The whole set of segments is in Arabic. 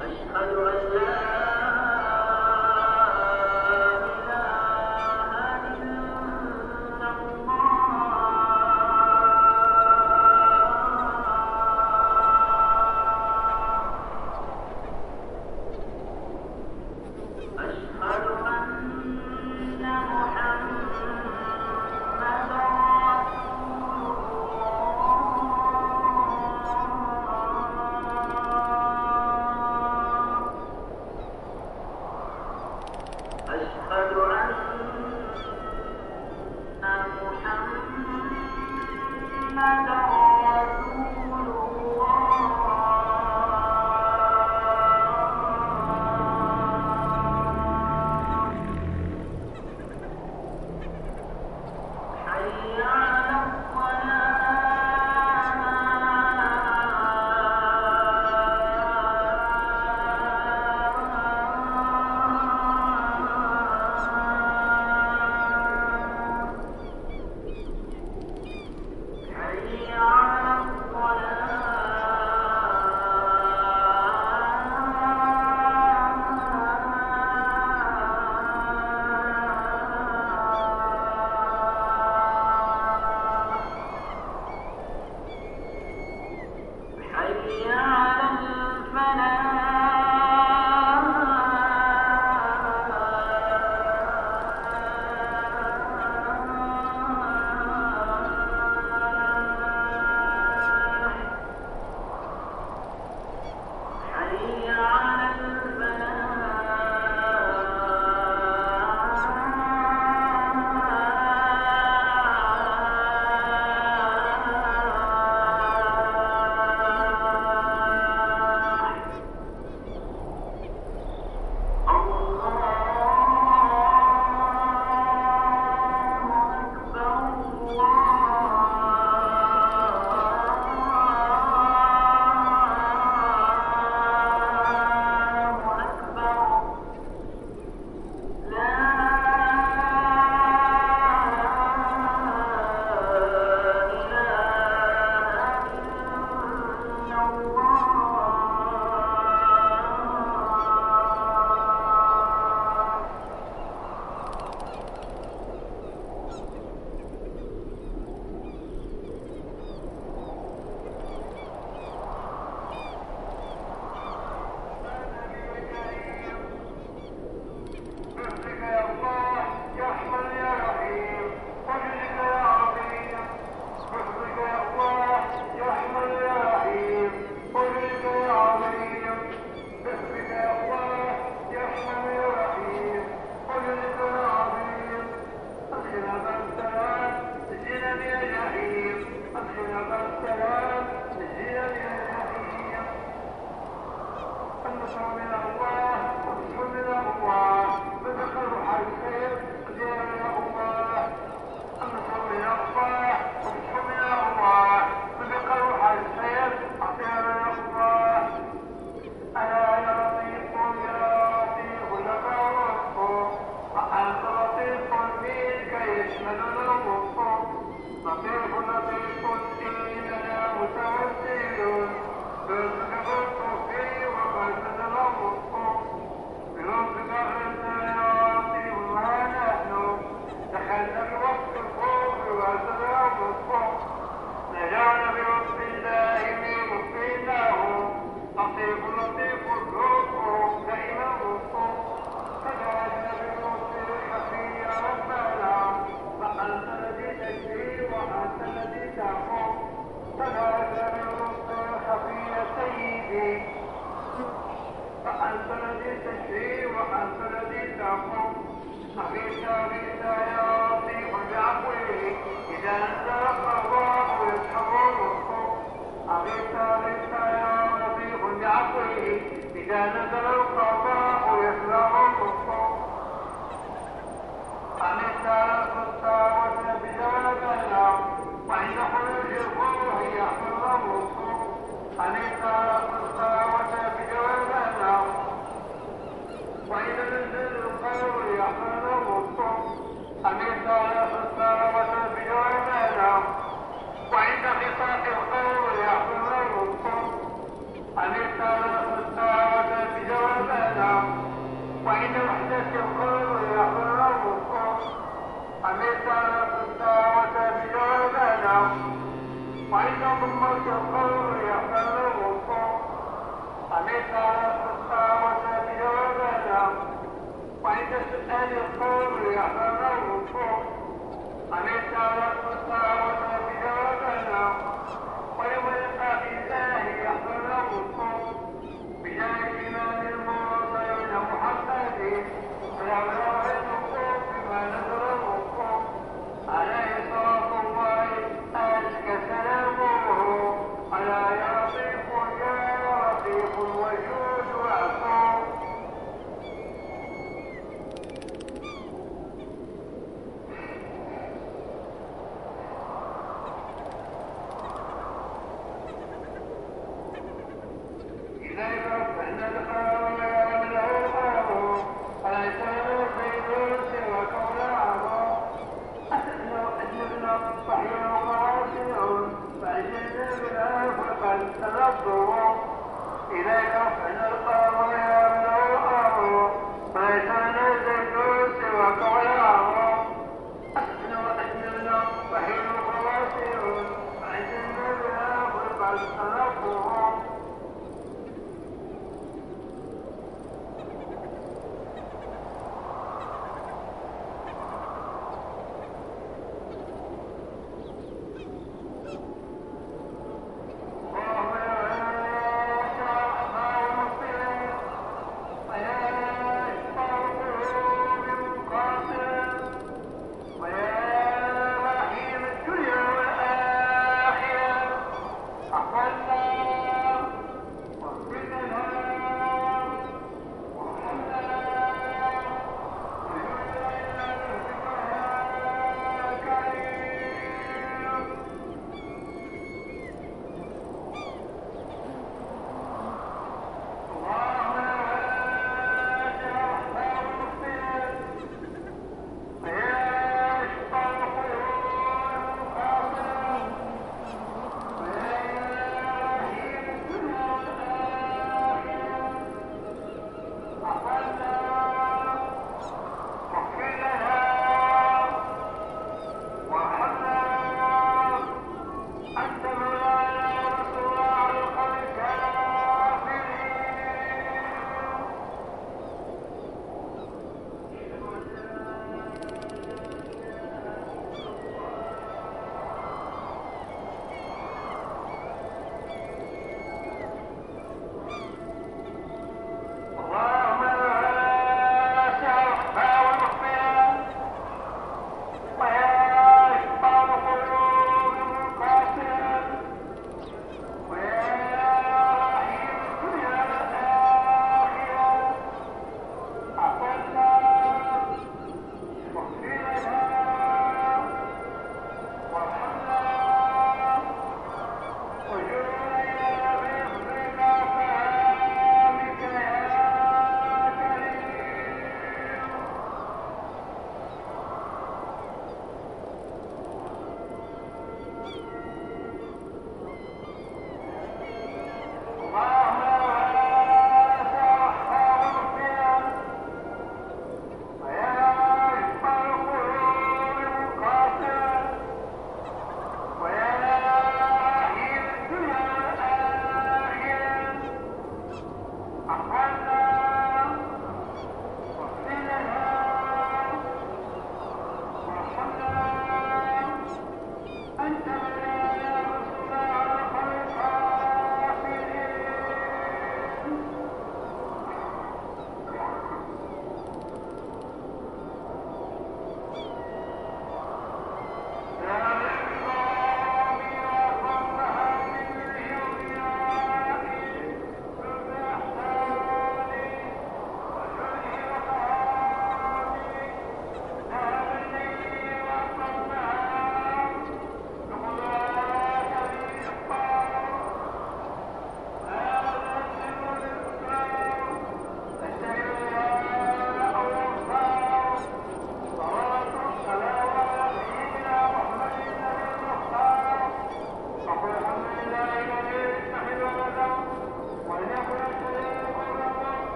أشهد أن لا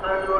Hello.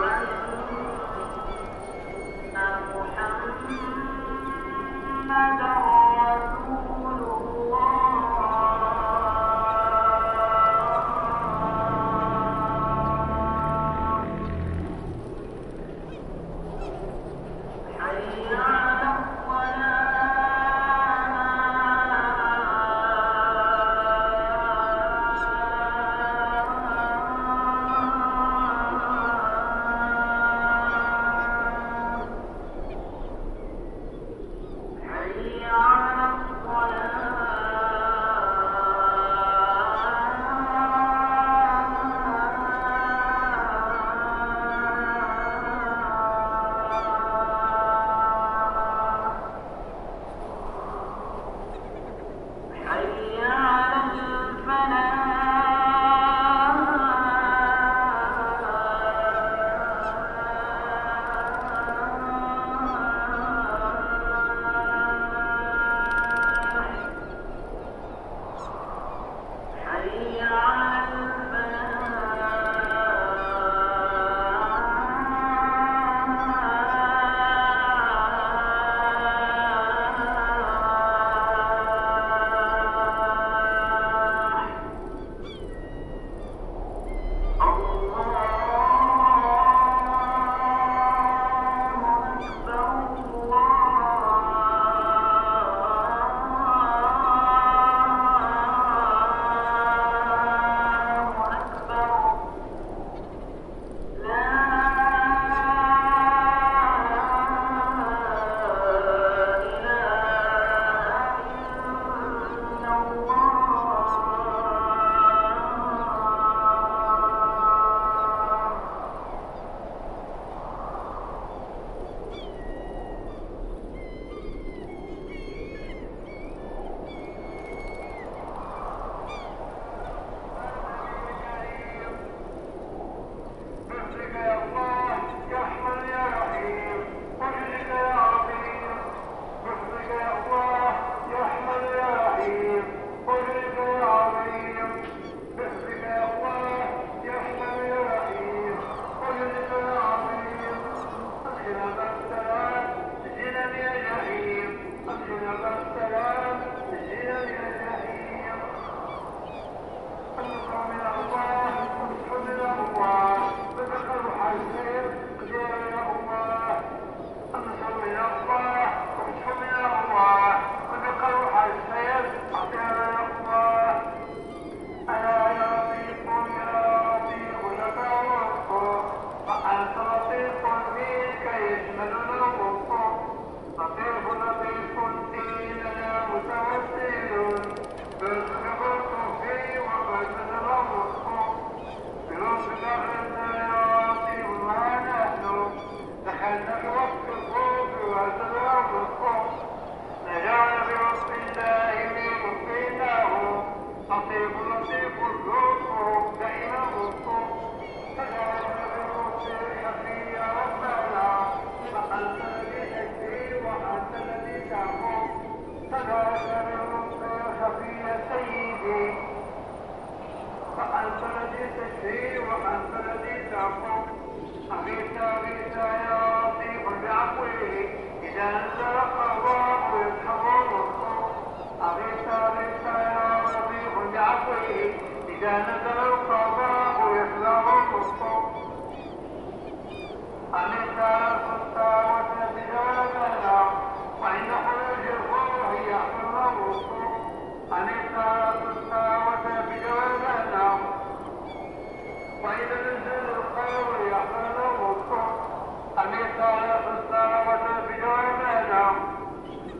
أن يختار الساوة بجوازنا وإذا نزل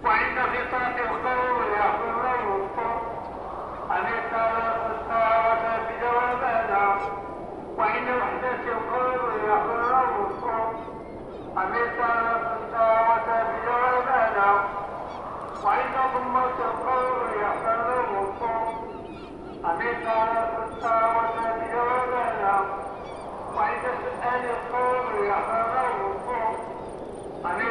وعند خطاب القول يحملهم أليس على حسنى بجوانانا وعند وحدة القول Amém.